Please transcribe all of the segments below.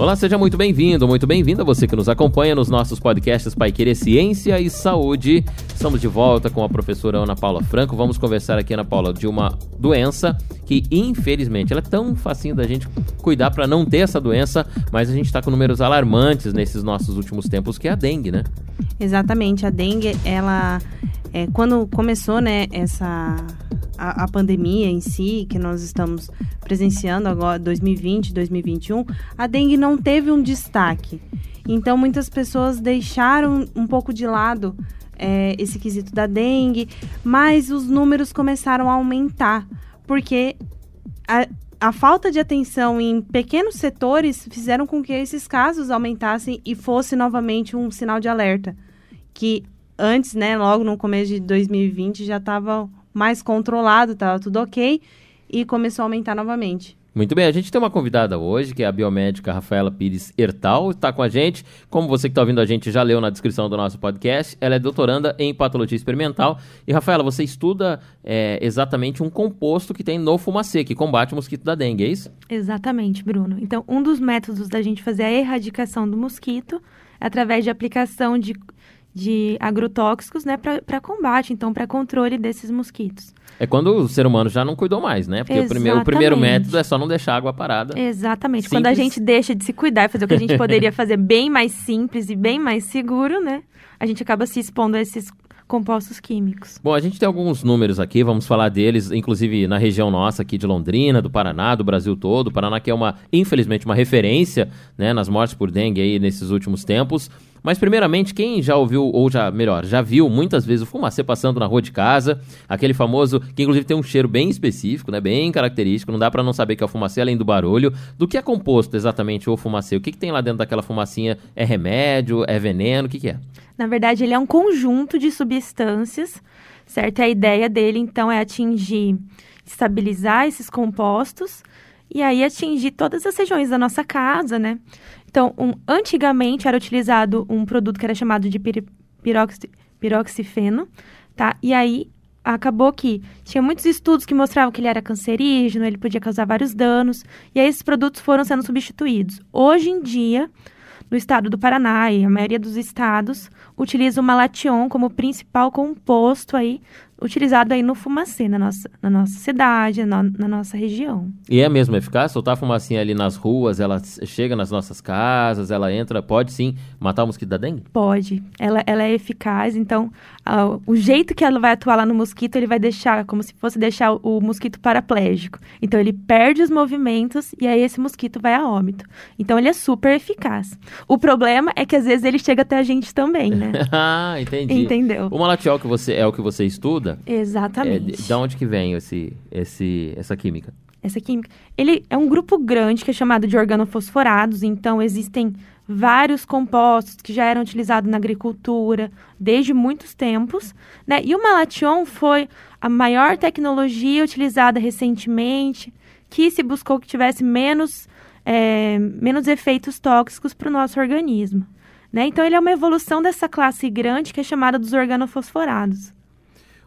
Olá, seja muito bem-vindo, muito bem-vinda você que nos acompanha nos nossos podcasts Pai Querer Ciência e Saúde. Estamos de volta com a professora Ana Paula Franco. Vamos conversar aqui, Ana Paula, de uma doença que, infelizmente, ela é tão facinho da gente cuidar para não ter essa doença, mas a gente está com números alarmantes nesses nossos últimos tempos, que é a dengue, né? Exatamente, a dengue, ela, é, quando começou, né, essa a, a, pandemia em si, que nós estamos presenciando agora, 2020, 2021, a dengue não teve um destaque. Então, muitas pessoas deixaram um pouco de lado é, esse quesito da dengue, mas os números começaram a aumentar, porque a, a falta de atenção em pequenos setores fizeram com que esses casos aumentassem e fosse novamente um sinal de alerta. Que antes, né, logo no começo de 2020, já estava mais controlado, estava tudo ok, e começou a aumentar novamente. Muito bem, a gente tem uma convidada hoje, que é a biomédica Rafaela Pires Hertal, está com a gente. Como você que está ouvindo a gente já leu na descrição do nosso podcast, ela é doutoranda em patologia experimental. E, Rafaela, você estuda é, exatamente um composto que tem no fumacê, que combate o mosquito da dengue, é isso? Exatamente, Bruno. Então, um dos métodos da gente fazer a erradicação do mosquito é através de aplicação de de agrotóxicos, né, para combate, então, para controle desses mosquitos. É quando o ser humano já não cuidou mais, né? Porque o primeiro, o primeiro, método é só não deixar a água parada. Exatamente. Simples. Quando a gente deixa de se cuidar e fazer o que a gente poderia fazer bem mais simples e bem mais seguro, né? A gente acaba se expondo a esses compostos químicos. Bom, a gente tem alguns números aqui, vamos falar deles, inclusive na região nossa aqui de Londrina, do Paraná, do Brasil todo. O Paraná que é uma, infelizmente, uma referência, né, nas mortes por dengue aí nesses últimos tempos. Mas, primeiramente, quem já ouviu, ou já, melhor, já viu muitas vezes o fumacê passando na rua de casa, aquele famoso, que inclusive tem um cheiro bem específico, né, bem característico, não dá para não saber que é o fumacê além do barulho. Do que é composto exatamente o fumacê? O que, que tem lá dentro daquela fumacinha? É remédio? É veneno? O que, que é? Na verdade, ele é um conjunto de substâncias, certo? E a ideia dele, então, é atingir, estabilizar esses compostos e aí atingir todas as regiões da nossa casa, né? Então, um, antigamente era utilizado um produto que era chamado de pir, piroxi, piroxifeno, tá? E aí acabou que tinha muitos estudos que mostravam que ele era cancerígeno, ele podia causar vários danos, e aí esses produtos foram sendo substituídos. Hoje em dia, no estado do Paraná e a maioria dos estados utiliza o malation como principal composto aí utilizado aí no fumacê, na nossa, na nossa cidade, na, na, nossa região. E é mesmo eficaz? Soltar fumacinha ali nas ruas, ela chega nas nossas casas, ela entra, pode sim matar o mosquito da dengue? Pode. Ela, ela é eficaz, então o jeito que ela vai atuar lá no mosquito, ele vai deixar, como se fosse deixar o, o mosquito paraplégico. Então ele perde os movimentos e aí esse mosquito vai a óbito. Então ele é super eficaz. O problema é que às vezes ele chega até a gente também, né? ah, entendi. Entendeu? O malatiol que você, é o que você estuda, Exatamente. É, de, de onde que vem esse, esse, essa química? Essa química. Ele é um grupo grande que é chamado de organofosforados, então existem vários compostos que já eram utilizados na agricultura desde muitos tempos, né? E o malation foi a maior tecnologia utilizada recentemente, que se buscou que tivesse menos, é, menos efeitos tóxicos para o nosso organismo. Né? Então, ele é uma evolução dessa classe grande que é chamada dos organofosforados.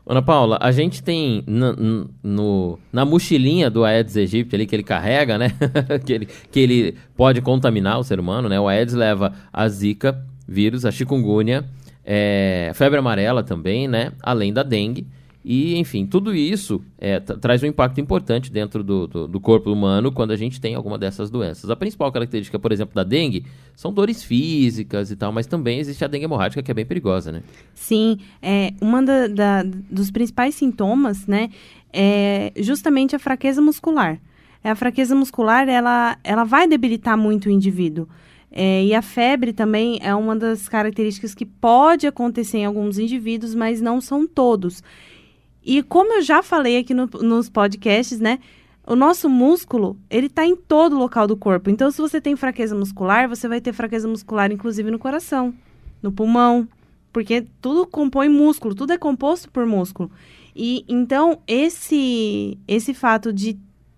Ana Paula, a gente tem no, na mochilinha do Aedes aegypti ali que ele carrega, né? que, ele, que ele pode contaminar o ser humano, né? O Aedes leva a Zika vírus, a chikungunya, é, febre amarela também, né? Além da dengue. E, enfim, tudo isso é, traz um impacto importante dentro do, do, do, corpo humano quando a gente tem alguma dessas doenças. A principal característica, por exemplo, da dengue são dores físicas e tal, mas também existe a dengue hemorrágica que é bem perigosa, né? Sim, é, uma da, da, dos principais sintomas, né, é justamente a fraqueza muscular. É, a fraqueza muscular, ela, ela vai debilitar muito o indivíduo. É, e a febre também é uma das características que pode acontecer em alguns indivíduos, mas não são todos. E como eu já falei aqui no, nos podcasts, né? O nosso músculo, ele está em todo local do corpo. Então, se você tem fraqueza muscular, você vai ter fraqueza muscular, inclusive no coração, no pulmão, porque tudo compõe músculo, tudo é composto por músculo. E então esse esse fato de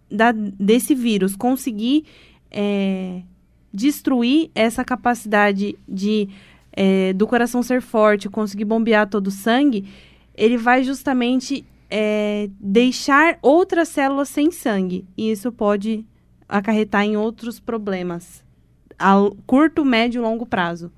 da, desse vírus conseguir é, destruir essa capacidade de é, do coração ser forte, conseguir bombear todo o sangue, ele vai justamente é, deixar outras células sem sangue. E isso pode acarretar em outros problemas a curto, médio e longo prazo.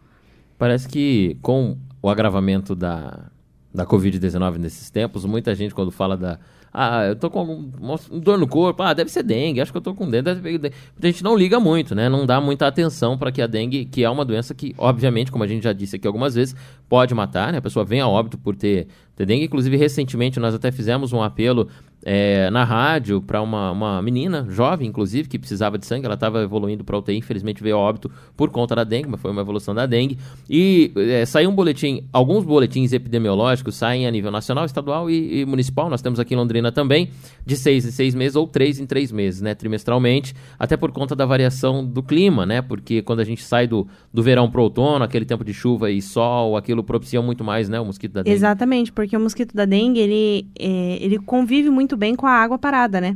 Parece que com o agravamento da, da Covid-19 nesses tempos, muita gente, quando fala da. Ah, eu tô com um, um dor no corpo, ah, deve ser dengue, acho que eu tô com dengue, deve dengue. A gente não liga muito, né? Não dá muita atenção para que a dengue, que é uma doença que, obviamente, como a gente já disse aqui algumas vezes, pode matar, né? A pessoa vem a óbito por ter, ter dengue. Inclusive, recentemente, nós até fizemos um apelo é, na rádio para uma, uma menina, jovem inclusive, que precisava de sangue. Ela estava evoluindo para UTI, infelizmente veio a óbito por conta da dengue, mas foi uma evolução da dengue. E é, saiu um boletim, alguns boletins epidemiológicos saem a nível nacional, estadual e, e, municipal. Nós temos aqui em Londrina também, de seis em seis meses ou três em três meses, né, trimestralmente, até por conta da variação do clima, né, porque quando a gente sai do, do verão para o outono, aquele tempo de chuva e sol, aquilo propicia muito mais, né, o mosquito da dengue. Exatamente, porque o mosquito da dengue, ele, é, ele convive muito bem com a água parada, né?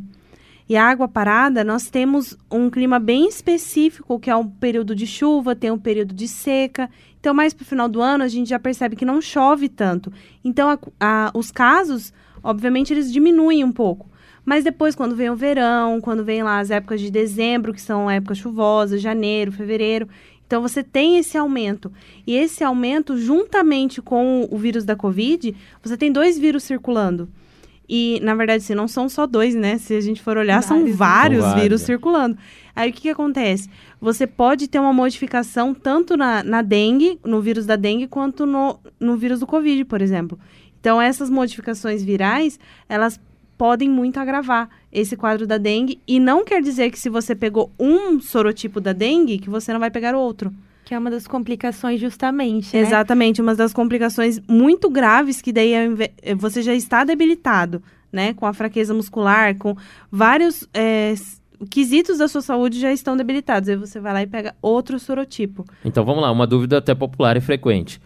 E a água parada, nós temos um clima bem específico, que é um período de chuva, tem um período de seca. Então, mais para o final do ano, a gente já percebe que não chove tanto. Então, a, a, os casos, obviamente, eles diminuem um pouco. Mas depois, quando vem o verão, quando vem lá as épocas de dezembro, que são épocas chuvosas, janeiro, fevereiro, então você tem esse aumento. E esse aumento, juntamente com o vírus da Covid, você tem dois vírus circulando. E, na verdade, assim, não são só dois, né? Se a gente for olhar, vários, são vários né? vírus circulando. Aí o que, que acontece? Você pode ter uma modificação tanto na, na dengue, no vírus da dengue, quanto no, no vírus do Covid, por exemplo. Então, essas modificações virais, elas podem muito agravar esse quadro da dengue. E não quer dizer que se você pegou um sorotipo da dengue, que você não vai pegar outro. Que é uma das complicações, justamente. Né? Exatamente, uma das complicações muito graves, que daí você já está debilitado, né? Com a fraqueza muscular, com vários é, quesitos da sua saúde já estão debilitados. Aí você vai lá e pega outro sorotipo. Então vamos lá, uma dúvida até popular e frequente.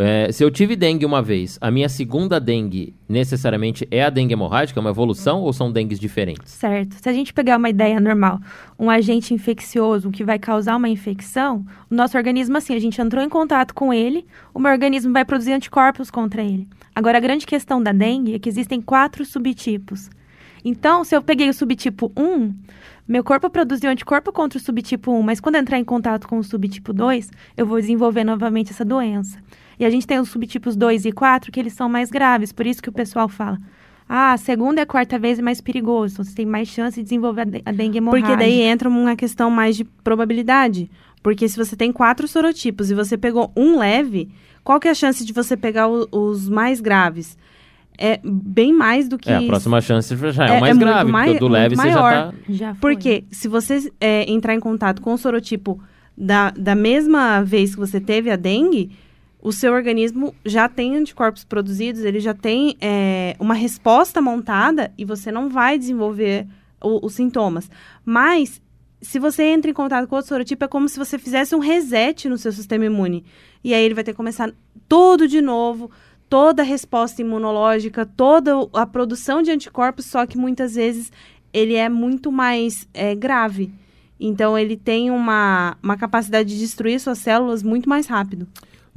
É, se eu tive dengue uma vez, a minha segunda dengue necessariamente é a dengue hemorrágica, é uma evolução ou são dengues diferentes? Certo. Se a gente pegar uma ideia normal, um agente infeccioso que vai causar uma infecção, o nosso organismo, assim, a gente entrou em contato com ele, o meu organismo vai produzir anticorpos contra ele. Agora, a grande questão da dengue é que existem quatro subtipos. Então, se eu peguei o subtipo 1, meu corpo produziu anticorpo contra o subtipo 1, mas quando entrar em contato com o subtipo 2, eu vou desenvolver novamente essa doença. E a gente tem os subtipos 2 e 4 que eles são mais graves, por isso que o pessoal fala. Ah, a segunda e a quarta vez é mais perigoso, você tem mais chance de desenvolver a dengue hemorrágica. Porque daí entra uma questão mais de probabilidade. Porque se você tem quatro sorotipos e você pegou um leve, qual que é a chance de você pegar o, os mais graves? É bem mais do que. É, a próxima chance já é, é o mais é grave, porque o do leve você já tá. Já porque se você é, entrar em contato com o sorotipo da, da mesma vez que você teve a dengue, o seu organismo já tem anticorpos produzidos, ele já tem é, uma resposta montada e você não vai desenvolver o, os sintomas. Mas, se você entra em contato com outro sorotipo, é como se você fizesse um reset no seu sistema imune. E aí ele vai ter que começar tudo de novo, toda a resposta imunológica, toda a produção de anticorpos, só que muitas vezes ele é muito mais é, grave. Então, ele tem uma, uma capacidade de destruir suas células muito mais rápido.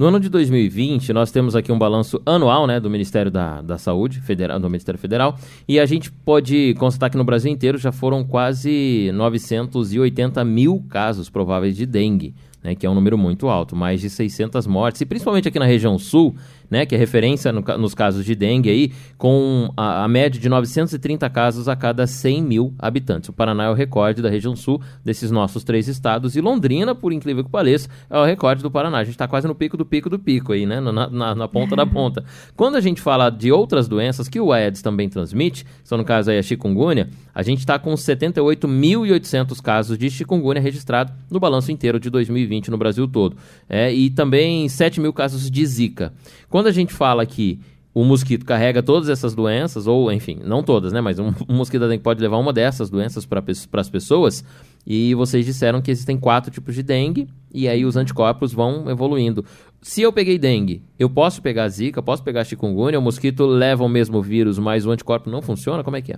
No ano de 2020, nós temos aqui um balanço anual né, do Ministério da, da Saúde, federal, do Ministério Federal, e a gente pode constatar que no Brasil inteiro já foram quase 980 mil casos prováveis de dengue né, que é um número muito alto, mais de 600 mortes, e principalmente aqui na região sul, né, que é referência no, nos casos de dengue aí, com a, a, média de 930 casos a cada 100 mil habitantes. O Paraná é o recorde da região sul desses nossos três estados, e Londrina, por incrível que pareça, é o recorde do Paraná. A gente está quase no pico do pico do pico aí, né, na, na, na ponta da ponta. Quando a gente fala de outras doenças que o Aedes também transmite, são no caso aí a chikungunya, a gente está com 78.800 casos de chikungunya registrados no balanço inteiro de 2020 no Brasil todo. É, e também 7 mil casos de zika. Quando a gente fala que o mosquito carrega todas essas doenças, ou enfim, não todas, né? Mas um, um mosquito dengue pode levar uma dessas doenças para as pessoas. E vocês disseram que existem quatro tipos de dengue, e aí os anticorpos vão evoluindo. Se eu peguei dengue, eu posso pegar zika, posso pegar chikungunya, o mosquito leva o mesmo vírus, mas o anticorpo não funciona? Como é que é?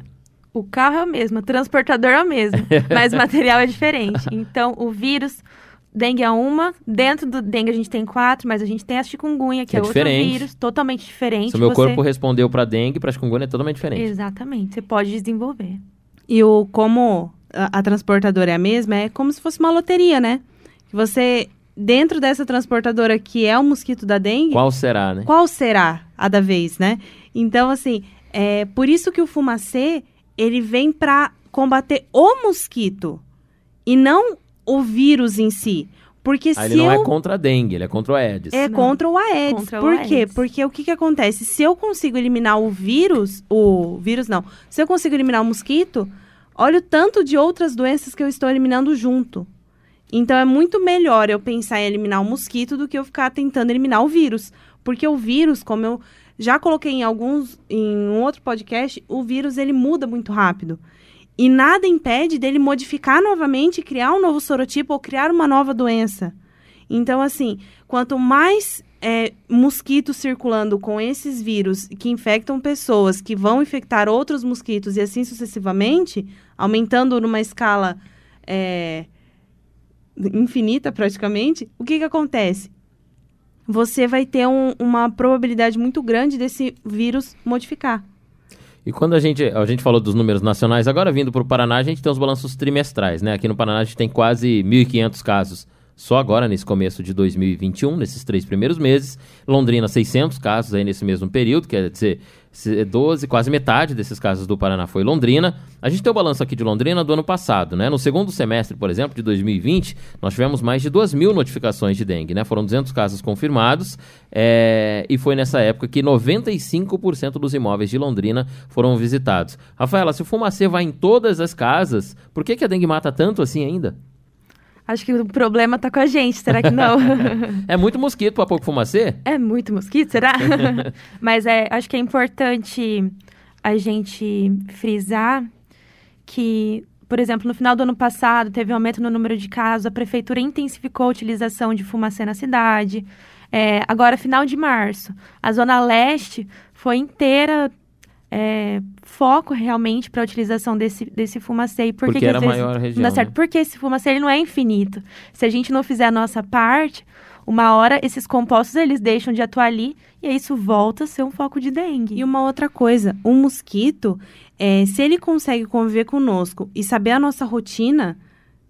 O carro é o mesmo, o transportador é o mesmo, mas o material é diferente. Então, o vírus dengue é uma, dentro do dengue a gente tem quatro, mas a gente tem a chikungunya, que É é, outro vírus, totalmente diferente. Se o meu Você- corpo respondeu pra dengue, pra chikungunya é totalmente diferente. Exatamente, você pode desenvolver. E o como a, a transportadora é a mesma, é como se fosse uma loteria, né? Que Você, dentro dessa transportadora que é o mosquito da dengue, Qual será, né? qual será a da vez, né? Então, assim, é por isso que o fumacê, ele vem para combater o mosquito e não o vírus em si. Porque Aí se ele não eu... é contra a dengue, ele é contra o Aedes. É Não. contra o Aedes. Contra o Por quê? Aedes. Porque o que, que acontece? Se eu consigo eliminar o vírus, o vírus não, se eu consigo eliminar o mosquito, olha o tanto de outras doenças que eu estou eliminando junto. Então é muito melhor eu pensar em eliminar o mosquito do que eu ficar tentando eliminar o vírus. Porque o vírus, como eu já coloquei em alguns, em um outro podcast, o vírus ele muda muito rápido. E nada impede dele modificar novamente, criar um novo sorotipo ou criar uma nova doença. Então, assim, quanto mais é, mosquitos circulando com esses vírus que infectam pessoas, que vão infectar outros mosquitos e assim sucessivamente, aumentando numa escala é, infinita praticamente, o que, que acontece? Você vai ter um- uma probabilidade muito grande desse vírus modificar. E quando a gente, a gente falou dos números nacionais, agora vindo para o Paraná, a gente tem os balanços trimestrais, né? Aqui no Paraná a gente tem quase 1.500 casos só agora, nesse começo de 2021, nesses três primeiros meses. Londrina, 600 casos aí nesse mesmo período, quer dizer, 12, quase metade desses casos do Paraná foi Londrina. A gente tem o balanço aqui de Londrina do ano passado, né? No segundo semestre, por exemplo, de 2020, nós tivemos mais de 2 mil notificações de dengue, né? Foram 200 casos confirmados é, e foi nessa época que 95% dos imóveis de Londrina foram visitados. Rafaela, se o fumacê vai em todas as casas, por que, que a dengue mata tanto assim ainda? Acho que o problema tá com a gente, será que não? É muito mosquito para pouco fumacê? é muito mosquito, será? Mas é, acho que é importante a gente frisar que, por exemplo, no final do ano passado teve um aumento no número de casos, a prefeitura intensificou a utilização de fumacê na cidade. É, agora, final de março, a Zona Leste foi inteira é, foco realmente para a utilização desse, desse fumacê. E por Porque que era às a vezes maior não região. dá certo? né? Porque esse fumacê ele não é infinito. Se a gente não fizer a nossa parte, uma hora esses compostos eles deixam de atuar ali e aí isso volta a ser um foco de dengue. E uma outra coisa, o mosquito, é, se ele consegue conviver conosco e saber a nossa rotina,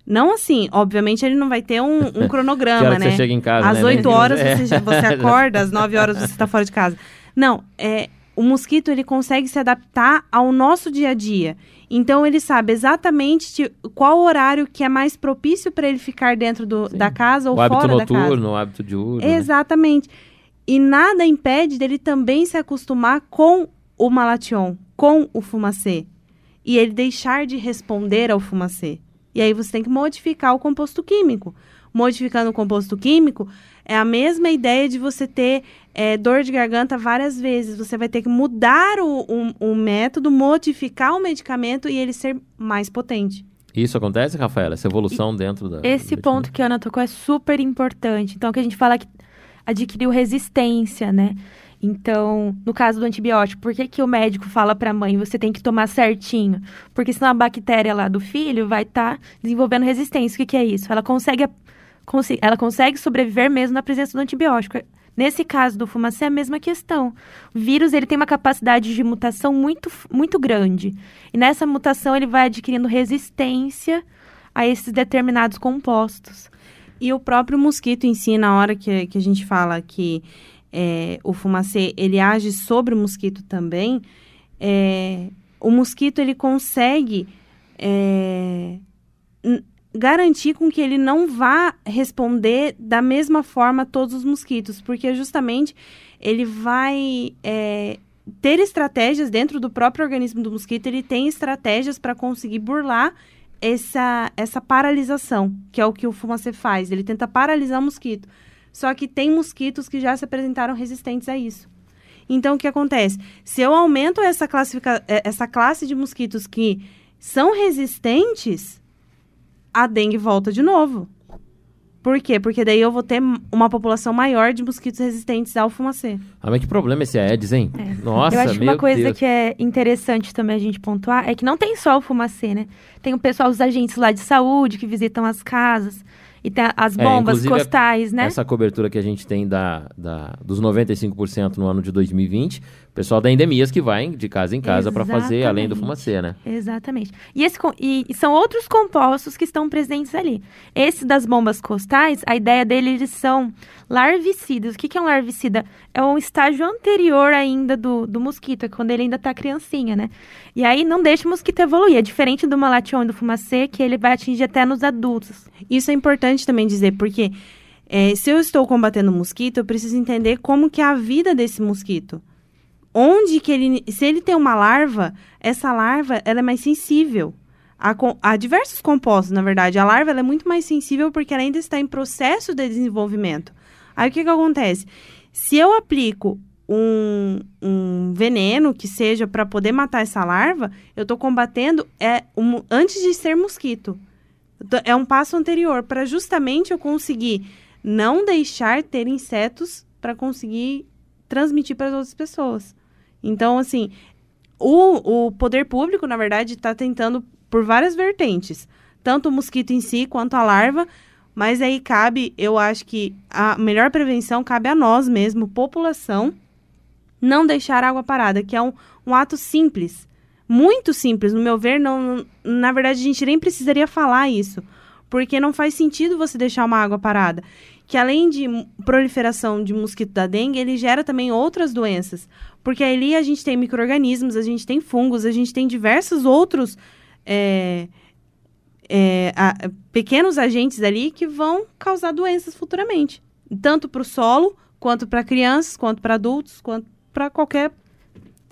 não assim, obviamente ele não vai ter um, um Que cronograma, hora que né? você chega em casa, Às né? 8 horas É. você, já- você acorda, às 9 horas você está fora de casa. Não, é, o mosquito ele consegue se adaptar ao nosso dia a dia. Então ele sabe exatamente qual horário que é mais propício para ele ficar dentro do- da casa ou O hábito fora da casa. noturno, o hábito diurno. né? Exatamente. E nada impede dele também se acostumar com o malation, com o fumacê. E ele deixar de responder ao fumacê. E aí você tem que modificar o composto químico. Modificando o composto químico, é a mesma ideia de você ter é, dor de garganta várias vezes. Você vai ter que mudar o, o, o método, modificar o medicamento e ele ser mais potente. Isso acontece, Rafaela? Essa evolução dentro da. Esse ponto que a Ana tocou é super importante. Então, que a gente fala que adquiriu resistência, né? Então, no caso do antibiótico, por que, que o médico fala para a mãe, você tem que tomar certinho? Porque senão a bactéria lá do filho vai estar desenvolvendo resistência. O que, que é isso? Ela consegue, ela consegue sobreviver mesmo na presença do antibiótico. Nesse caso do fumacê, é a mesma questão. O vírus ele tem uma capacidade de mutação muito, muito grande. E nessa mutação ele vai adquirindo resistência a esses determinados compostos. E o próprio mosquito em si, na hora que, que a gente fala que é, o fumacê ele age sobre o mosquito também, é, o mosquito ele consegue é, garantir com que ele não vá responder da mesma forma a todos os mosquitos, porque justamente ele vai é, ter estratégias dentro do próprio organismo do mosquito, ele tem estratégias para conseguir burlar essa, essa paralisação, que é o que o fumacê faz. Ele tenta paralisar o mosquito. Só que tem mosquitos que já se apresentaram resistentes a isso. Então, o que acontece? Se eu aumento essa, eh, essa classe de mosquitos que são resistentes, a dengue volta de novo. Por quê? Porque daí eu vou ter uma população maior de mosquitos resistentes ao fumacê. Ah, mas que problema esse Aedes, hein? Nossa, É. Eu acho que uma coisa Deus. que é interessante também a gente pontuar é que não tem só o fumacê, né? Tem o pessoal, os agentes lá de saúde que visitam as casas. E tem as É, bombas inclusive, costais, né? Essa cobertura que a gente tem da, da, dos 95% no ano de 2020, o pessoal da Endemias que vai de casa em casa para fazer além do fumacê, né? Exatamente. E, esse, e- e são outros compostos que estão presentes ali. Esse das bombas costais, a ideia dele, eles são larvicidas. O que, que é um larvicida? É um estágio anterior ainda do, do mosquito, é quando ele ainda tá criancinha, né? E aí não deixa o mosquito evoluir. É diferente do malation e do fumacê, que ele vai atingir até nos adultos. Isso é importante também dizer, porque é, se eu estou combatendo mosquito, eu preciso entender como que é a vida desse mosquito. Onde que ele... Se ele tem uma larva, essa larva ela é mais sensível a, a diversos compostos, na verdade. A larva é muito mais sensível porque ela ainda está em processo de desenvolvimento. Aí o que, que acontece? Se eu aplico um, um veneno que seja para poder matar essa larva, eu estou combatendo é, um, antes de ser mosquito. É um passo anterior para justamente eu conseguir não deixar ter insetos para conseguir transmitir para as outras pessoas. Então, assim, o, o poder público, na verdade, está tentando por várias vertentes, tanto o mosquito em si quanto a larva, mas aí cabe, eu acho que a melhor prevenção cabe a nós mesmo, população, não deixar água parada, que é um, um ato simples, muito simples, no meu ver, não, na verdade a gente nem precisaria falar isso, porque não faz sentido você deixar uma água parada, que além de proliferação de mosquito da dengue, ele gera também outras doenças, porque ali a gente tem micro-organismos, a gente tem fungos, a gente tem diversos outros é, é, a- pequenos agentes ali que vão causar doenças futuramente, tanto para o solo, quanto para crianças, quanto para adultos, quanto para qualquer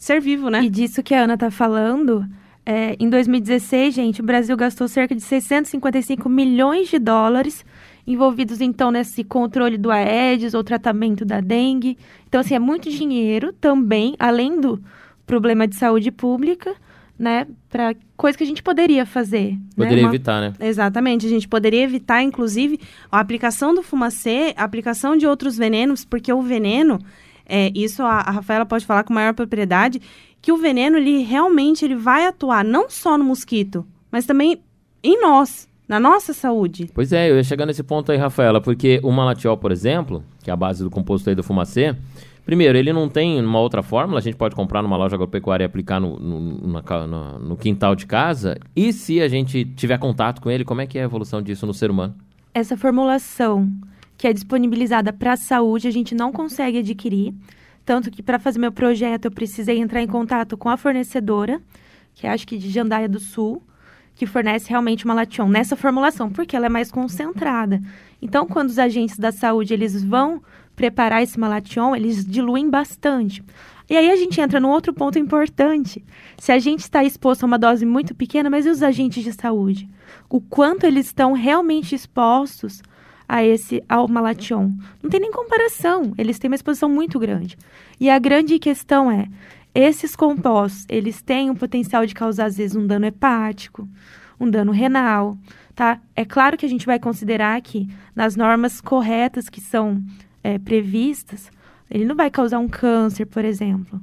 ser vivo, né? E disso que a Ana tá falando, é, em 2016, gente, o Brasil gastou cerca de 655 milhões de dólares envolvidos, então, nesse controle do Aedes ou tratamento da dengue. Então, assim, é muito dinheiro também, além do problema de saúde pública, né? Para coisa que a gente poderia fazer. Poderia né? Uma- evitar, né? Exatamente, a gente poderia evitar, inclusive, a aplicação do fumacê, a aplicação de outros venenos, porque o veneno, é, isso a, a Rafaela pode falar com maior propriedade, que o veneno, ele realmente ele vai atuar não só no mosquito, mas também em nós, na nossa saúde. Pois é, eu ia chegar nesse ponto aí, Rafaela, porque o malatiol, por exemplo, que é a base do composto aí do fumacê, primeiro, ele não tem uma outra fórmula, a gente pode comprar numa loja agropecuária e aplicar no, no, na na- no quintal de casa, e se a gente tiver contato com ele, como é que é a evolução disso no ser humano? essa formulação que é disponibilizada para a saúde, a gente não consegue adquirir. Tanto que para fazer meu projeto eu precisei entrar em contato com a fornecedora, que é, acho que de Jandaia do Sul, que fornece realmente uma lation nessa formulação, porque ela é mais concentrada. Então, quando os agentes da saúde eles vão preparar esse malation, eles diluem bastante. E aí a gente entra num outro ponto importante. Se a gente está exposto a uma dose muito pequena, mas e os agentes de saúde? O quanto eles estão realmente expostos a esse ao malation? Não tem nem comparação. Eles têm uma exposição muito grande. E a grande questão é, esses compostos, eles têm o potencial de causar às vezes um dano hepático, um dano renal, tá? É claro que a gente vai considerar que nas normas corretas que são é, previstas, ele não vai causar um câncer, por exemplo.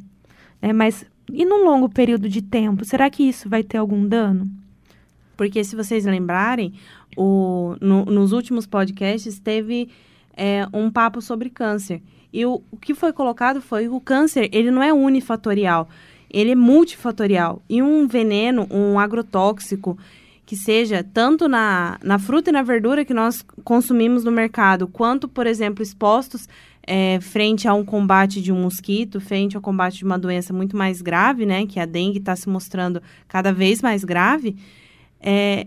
né? mas e num longo período de tempo, será que isso vai ter algum dano? Porque se vocês lembrarem, o, no- nos últimos podcasts teve é, um papo sobre câncer. E o, o que foi colocado foi o câncer, ele não é unifatorial, ele é multifatorial. E um veneno, um agrotóxico, que seja tanto na, na fruta e na verdura que nós consumimos no mercado, quanto, por exemplo, expostos é, frente a um combate de um mosquito, frente ao combate de uma doença muito mais grave, né? Que a dengue está se mostrando cada vez mais grave. É,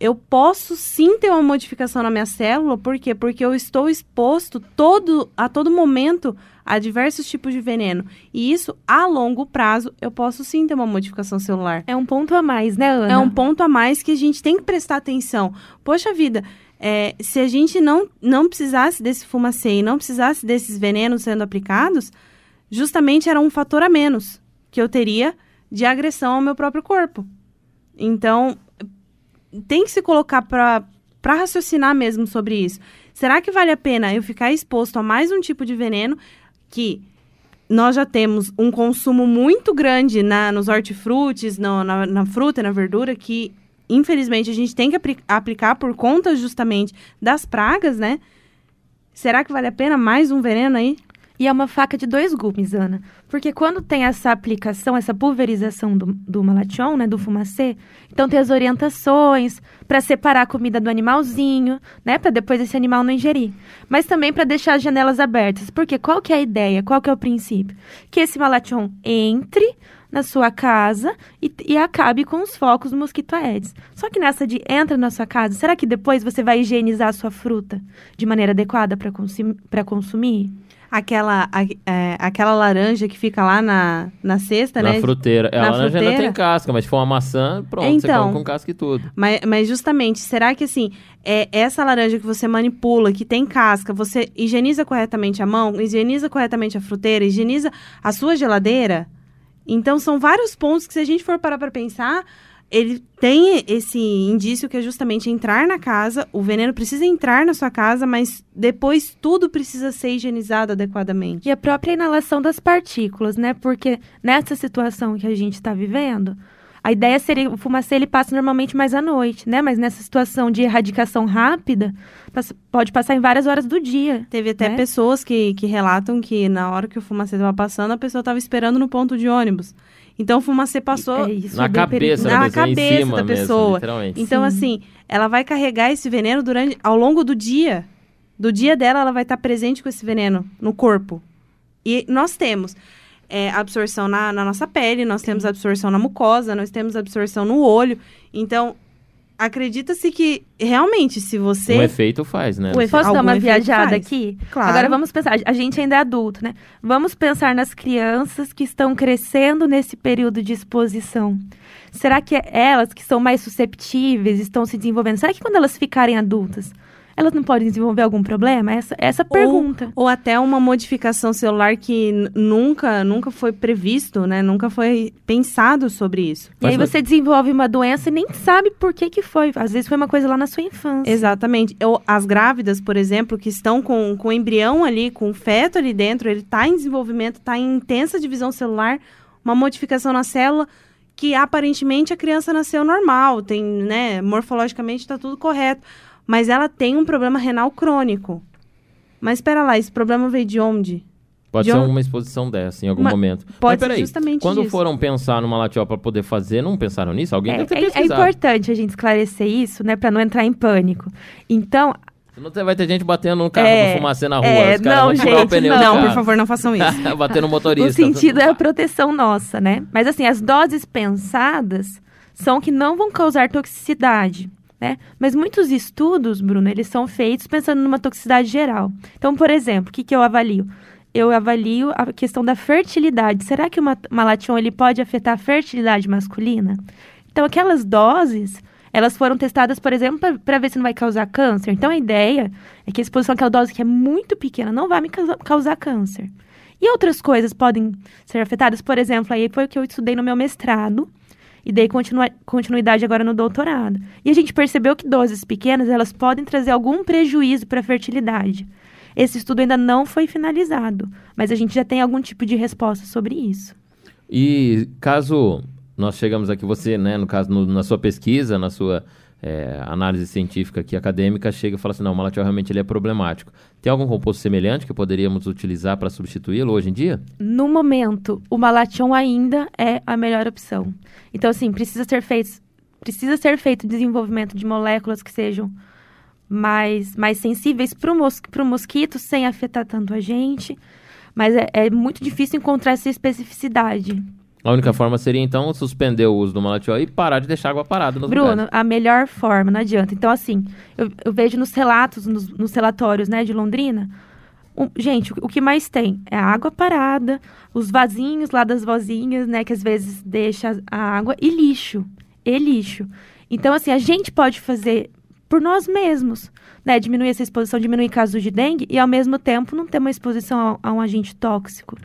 eu posso sim ter uma modificação na minha célula, por quê? Porque eu estou exposto todo, a todo momento a diversos tipos de veneno. E isso, a longo prazo, eu posso sim ter uma modificação celular. É um ponto a mais, né, Ana? É um ponto a mais que a gente tem que prestar atenção. Poxa vida, é, se a gente não, não precisasse desse fumacê e não precisasse desses venenos sendo aplicados, justamente era um fator a menos que eu teria de agressão ao meu próprio corpo. Então, tem que se colocar para raciocinar mesmo sobre isso. Será que vale a pena eu ficar exposto a mais um tipo de veneno que nós já temos um consumo muito grande na, nos hortifrutis, no- na, na fruta e na verdura, que infelizmente, a gente tem que apli- aplicar por conta justamente das pragas, né? Será que vale a pena mais um veneno aí? E é uma faca de dois gumes, Ana. Porque quando tem essa aplicação, essa pulverização do, do malation, né, do fumacê, então tem as orientações para separar a comida do animalzinho, né, para depois esse animal não ingerir. Mas também para deixar as janelas abertas. Porque qual que é a ideia? Qual que é o princípio? Que esse malation entre na sua casa e, e acabe com os focos do mosquito Aedes. Só que nessa de entra na sua casa, será que depois você vai higienizar a sua fruta de maneira adequada para consum consumir? Aquela, a- é, aquela laranja que fica lá na, na cesta, Na né? fruteira. Na Ela já ainda tem casca, mas se for uma maçã, pronto, você Então. come com casca e tudo. Mas, mas justamente, será que assim, é essa laranja que você manipula, que tem casca, você higieniza corretamente a mão, higieniza corretamente a fruteira, higieniza a sua geladeira? Então, são vários pontos que, se a gente for parar para pensar, ele tem esse indício que é justamente entrar na casa, o veneno precisa entrar na sua casa, mas depois tudo precisa ser higienizado adequadamente. E a própria inalação das partículas, né? Porque nessa situação que a gente está vivendo, a ideia seria o fumacê ele passa normalmente mais à noite, né? Mas nessa situação de erradicação rápida, pode passar em várias horas do dia. Teve até né? pessoas que, que relatam que na hora que o fumacê estava passando, a pessoa estava esperando no ponto de ônibus. Então o fumacê passou É isso, Na é cabeça Na pessoa, em cabeça cima da mesmo, pessoa. literalmente. Então, Sim. assim, ela vai carregar esse veneno durante ao longo do dia. Do dia dela, ela vai estar presente com esse veneno no corpo. E nós temos é, absorção na, na nossa pele, nós temos absorção na mucosa, nós temos absorção no olho. Então, acredita-se que realmente, se você. Um efeito faz, né? O efe- Posso dar uma efeito viajada faz. aqui? Claro. Agora vamos pensar, a gente ainda é adulto, né? Vamos pensar nas crianças que estão crescendo nesse período de exposição. Será que elas que são mais susceptíveis estão se desenvolvendo? Será que quando elas ficarem adultas, elas não podem desenvolver algum problema? Essa, essa pergunta. Ou até uma modificação celular que nunca, nunca foi previsto, né? Nunca foi pensado sobre isso. E aí você desenvolve uma doença e nem sabe por que que foi. Às vezes foi uma coisa lá na sua infância. Exatamente. Ou as grávidas, por exemplo, que estão com, com o embrião ali, com o feto ali dentro, ele está em desenvolvimento, está em intensa divisão celular, uma modificação na célula que aparentemente a criança nasceu normal, tem, né, morfologicamente está tudo correto, mas ela tem um problema renal crônico. Mas espera lá, esse problema veio de onde? Pode de ser onde- uma exposição dessa em algum Uma- momento. pode Mas ser justamente quando disso. foram pensar numa latiol para poder fazer, não pensaram nisso? Alguém É, deve ter é- é pesquisado. importante a gente esclarecer isso, né, Pra não entrar em pânico. Então, Senão vai ter gente batendo no carro É, do fumacê na rua. é, os caras não, gente, o pneu não. por favor, não façam isso. batendo no motorista. O sentido é a proteção nossa, né? Mas assim, as doses pensadas são que não vão causar toxicidade, né? Mas muitos estudos, Bruno, eles são feitos pensando numa toxicidade geral. Então, por exemplo, o que, que eu avalio? Eu avalio a questão da fertilidade. Será que uma, uma lation ele pode afetar a fertilidade masculina? Então, aquelas doses, elas foram testadas, por exemplo, para ver se não vai causar câncer. Então, a ideia é que a exposição àquela dose que é muito pequena não vai me causa- causar câncer. E outras coisas podem ser afetadas, por exemplo, aí foi o que eu estudei no meu mestrado e dei continuidade agora no doutorado. E a gente percebeu que doses pequenas, elas podem trazer algum prejuízo para a fertilidade. Esse estudo ainda não foi finalizado, mas a gente já tem algum tipo de resposta sobre isso. E caso nós chegamos aqui, você, né, no caso, no- na sua pesquisa, na sua é, análise científica aqui, acadêmica, chega e fala assim, não, o malatiol realmente ele é problemático. Tem algum composto semelhante que poderíamos utilizar para substituí-lo hoje em dia? No momento, o malation ainda é a melhor opção. Então, assim, precisa ser feito, precisa ser feito desenvolvimento de moléculas que sejam mais, mais sensíveis para o mos mosquito, sem afetar tanto a gente. Mas é, é muito difícil encontrar essa especificidade. A única forma seria, então, suspender o uso do malatiol e parar de deixar água parada nos Bruno, lugares. a melhor forma, não adianta. Então, assim, eu, eu vejo nos relatos, nos, nos relatórios, né, de Londrina, um- gente, o, o que mais tem é a água parada, os vasinhos lá das vozinhas, né, que às vezes deixa a água, e lixo. E lixo. Então, assim, a gente pode fazer por nós mesmos, né, diminuir essa exposição, diminuir casos de dengue e, ao mesmo tempo, não ter uma exposição a, a um agente tóxico.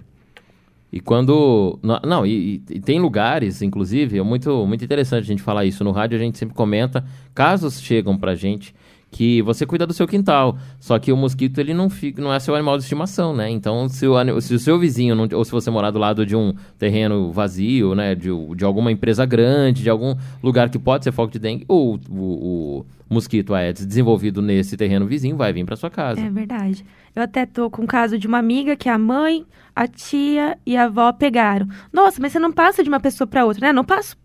E quando. Não, e- e tem lugares, inclusive, é muito, muito interessante a gente falar isso. No rádio a gente sempre comenta, casos chegam pra gente que você cuida do seu quintal. Só que o mosquito, ele não, fica, não é seu animal de estimação, né? Então, se o, se o seu vizinho, não- ou se você morar do lado de um terreno vazio, né? De, de alguma empresa grande, de algum lugar que pode ser foco de dengue, o, o, o mosquito Aedes desenvolvido nesse terreno vizinho vai vir para sua casa. É verdade. Eu até tô com o caso de uma amiga que a mãe, a tia e a avó pegaram. Nossa, mas você não passa de uma pessoa para outra, né? Não passo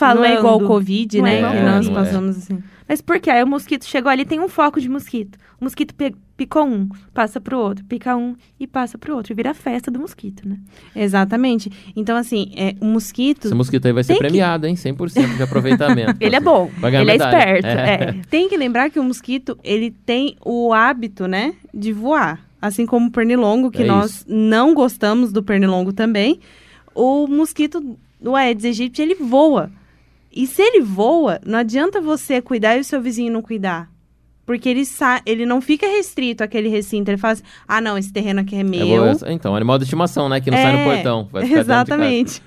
não é igual o Covid, Não é né? igual que nós passamos assim. Mas por quê? Aí o mosquito chegou ali, tem um foco de mosquito. O mosquito picou um, passa pro outro, pica um e passa pro outro. E vira a festa do mosquito, né? Exatamente. Então, assim, é, o mosquito Esse mosquito aí vai ser Tem que- premiado, hein? 100% de aproveitamento. Ele é Você bom, vai ganhar ele é medalha. esperto. É. é. tem que lembrar que o mosquito, ele tem o hábito, né, de voar. Assim como o pernilongo, que É nós isso. não gostamos do pernilongo também. O mosquito do Aedes aegypti, ele voa. E se ele voa, não adianta você cuidar e o seu vizinho não cuidar. Porque ele, sa ele não fica restrito àquele recinto. Ele fala assim, ah, não, esse terreno aqui é É meu. essa- então, animal de estimação, né? Que não sai no É, portão. Vai ficar. Exatamente.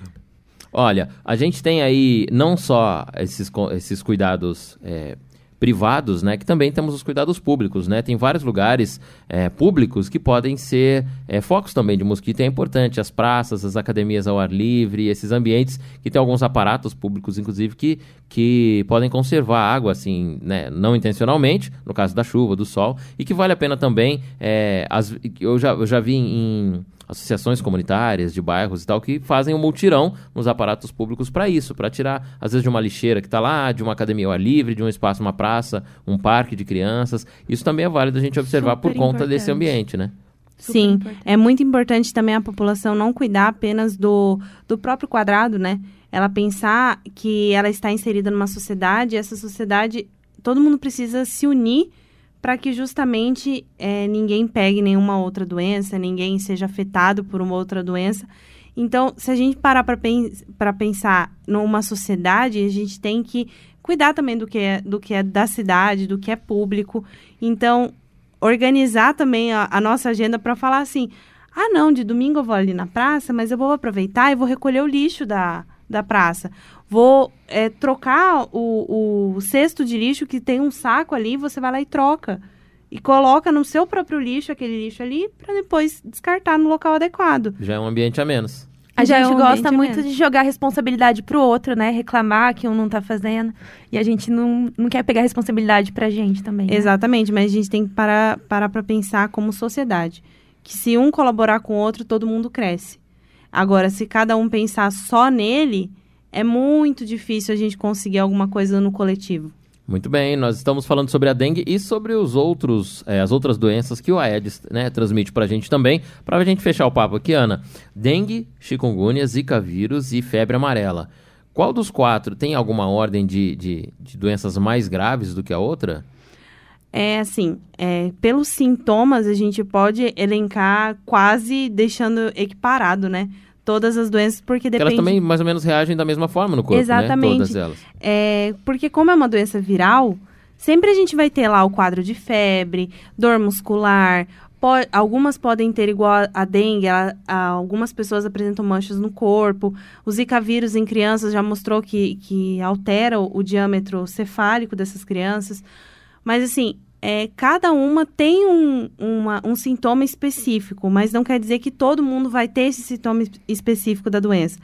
Olha, a gente tem aí não só esses, esses cuidados é, privados, né? Que também temos os cuidados públicos, né? Tem vários lugares é, públicos que podem ser é, focos também de mosquito. É importante as praças, as academias ao ar livre, esses ambientes que tem alguns aparatos públicos, inclusive, que, que podem conservar água, assim, né? Não intencionalmente, no caso da chuva, do sol, e que vale a pena também. é, as- eu, já, eu já vi em associações comunitárias de bairros e tal que fazem um multirão nos aparatos públicos para isso, para tirar às vezes de uma lixeira que está lá, de uma academia ao ar livre, de um espaço, uma praça, um parque de crianças. Isso também é válido a gente observar por Super conta desse ambiente, né? Super Sim, importante. é muito importante também a população não cuidar apenas do, do próprio quadrado, né? Ela pensar que ela está inserida numa sociedade e essa sociedade, todo mundo precisa se unir para que justamente eh, ninguém pegue nenhuma outra doença, ninguém seja afetado por uma outra doença. Então, se a gente parar para pensar numa sociedade, a gente tem que cuidar também do que, é, do que é da cidade, do que é público. Então, organizar também a, a nossa agenda para falar assim: ah, não, de domingo eu vou ali na praça, mas eu vou aproveitar e vou recolher o lixo da, da praça. Vou é, trocar o, o cesto de lixo que tem um saco ali, você vai lá e troca. E coloca no seu próprio lixo aquele lixo ali para depois descartar no local adequado. Já é um ambiente a menos. A Já gente é um gosta muito mesmo. de jogar a responsabilidade pro outro, né? Reclamar que um não tá fazendo. E a gente não, não quer pegar a responsabilidade pra gente também. né? Exatamente, mas a gente tem que parar para pra pensar como sociedade. Que se um colaborar com o outro, todo mundo cresce. Agora, se cada um pensar só nele, é muito difícil a gente conseguir alguma coisa no coletivo. Muito bem, nós estamos falando sobre a dengue e sobre os outros, eh, as outras doenças que o Aedes né, transmite para a gente também. Para a gente fechar o papo aqui, Ana, dengue, chikungunya, zika vírus e febre amarela. Qual dos quatro tem alguma ordem de, de, de doenças mais graves do que a outra? É assim, é, pelos sintomas, a gente pode elencar quase deixando equiparado, né? Todas as doenças, porque depende... Elas também mais ou menos reagem da mesma forma no corpo, Exatamente. né? Todas elas. É, porque como é uma doença viral, sempre a gente vai ter lá o quadro de febre, dor muscular. algumas podem ter igual a, a dengue, a- a- algumas pessoas apresentam manchas no corpo. O Zika vírus em crianças já mostrou que, que altera o, o diâmetro cefálico dessas crianças. Mas assim, é, cada uma tem um, uma- um sintoma específico, mas não quer dizer que todo mundo vai ter esse sintoma es- específico da doença.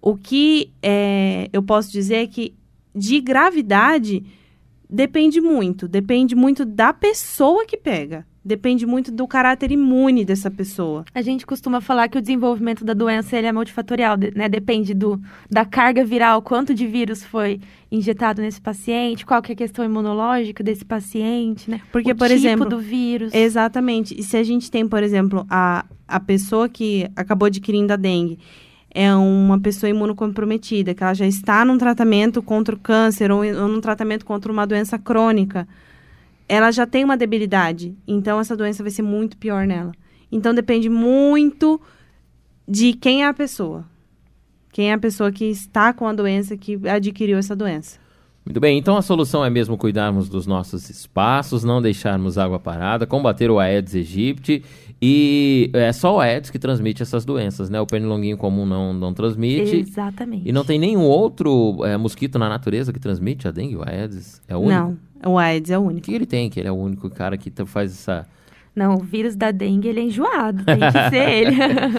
O que é, eu posso dizer é que de gravidade depende muito. Depende muito da pessoa que pega. Depende muito do caráter imune dessa pessoa. A gente costuma falar que o desenvolvimento da doença ele é multifatorial, né? Depende do, da carga viral, quanto de vírus foi injetado nesse paciente, qual que é a questão imunológica desse paciente, né? Porque, o por tipo exemplo, do vírus. Exatamente. E se a gente tem, por exemplo, a, a pessoa que acabou adquirindo a dengue é uma pessoa imunocomprometida, que ela já está num tratamento contra o câncer ou, ou num tratamento contra uma doença crônica, ela já tem uma debilidade. Então, essa doença vai ser muito pior nela. Então, depende muito de quem é a pessoa. Quem é a pessoa que está com a doença, que adquiriu essa doença. Muito bem, então a solução é mesmo cuidarmos dos nossos espaços, não deixarmos água parada, combater o Aedes aegypti e é só o Aedes que transmite essas doenças, né? O pernilonguinho comum não, não transmite. Exatamente. E não tem nenhum outro é, mosquito na natureza que transmite a dengue, o Aedes? É o único? Não, o Aedes é o O único. que ele tem, que ele é o único cara que faz essa... Não, o vírus da dengue, ele é enjoado, tem que ser ele.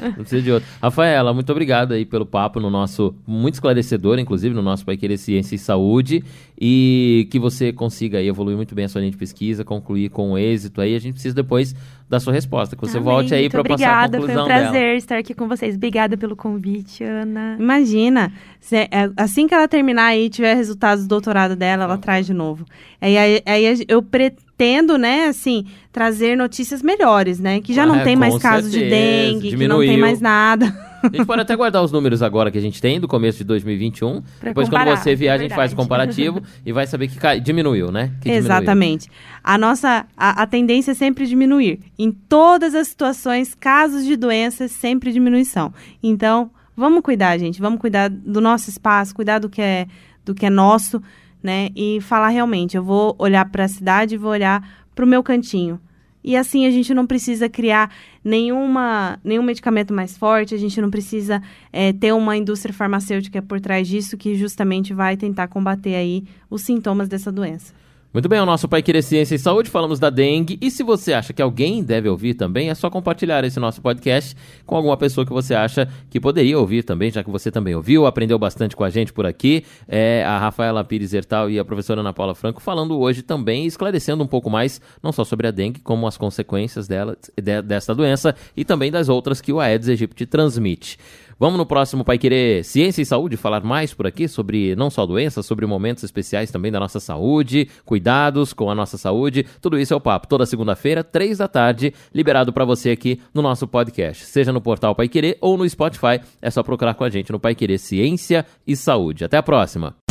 Não precisa de outro. Rafaela, muito obrigado aí pelo papo no nosso, muito esclarecedor, inclusive, no nosso Pai Querer Ciência e Saúde, e que você consiga aí evoluir muito bem a sua linha de pesquisa, concluir com êxito aí. A gente precisa depois da sua resposta, que você Amém. volte aí para passar a obrigada, conclusão Foi um dela. prazer estar aqui com vocês. Obrigada pelo convite, Ana. Imagina, se- é, assim que ela terminar aí e tiver resultados do doutorado dela, ela traz de novo. Aí, aí, aí eu pretendo, né, assim, trazer notícias melhores, né? Que já não Ah, tem mais casos de dengue, que não tem diminuiu. mais nada. A gente pode até guardar os números agora que a gente tem do começo de 2021. Pra Depois, comparar, quando você vier, a gente faz o comparativo e vai saber que cai- diminuiu, né? Que diminuiu. Exatamente. A nossa a, a tendência é sempre diminuir. Em todas as situações, casos de doenças, sempre diminuição. Então, vamos cuidar, gente. Vamos cuidar do nosso espaço, cuidar do que é, do que é nosso, né? E falar realmente, eu vou olhar para a cidade vou olhar para o meu cantinho. E assim a gente não precisa criar nenhuma, nenhum medicamento mais forte, a gente não precisa eh, ter uma indústria farmacêutica por trás disso que justamente vai tentar combater aí os sintomas dessa doença. Muito bem, o nosso Pai Querer Ciência e Saúde, falamos da dengue. E se você acha que alguém deve ouvir também, é só compartilhar esse nosso podcast com alguma pessoa que você acha que poderia ouvir também, já que você também ouviu, aprendeu bastante com a gente por aqui. É, a Rafaela Pires Hertal e a professora Ana Paula Franco falando hoje também, esclarecendo um pouco mais, não só sobre a dengue, como as consequências dela, de, dessa doença e também das outras que o Aedes aegypti transmite. Vamos no próximo Pai Querer Ciência e Saúde falar mais por aqui sobre não só doenças, sobre momentos especiais também da nossa saúde, cuidados com a nossa saúde. Tudo isso é o papo toda segunda-feira, três da tarde, liberado para você aqui no nosso podcast. Seja no portal Pai Querer ou no Spotify, é só procurar com a gente no Pai Querer Ciência e Saúde. Até a próxima.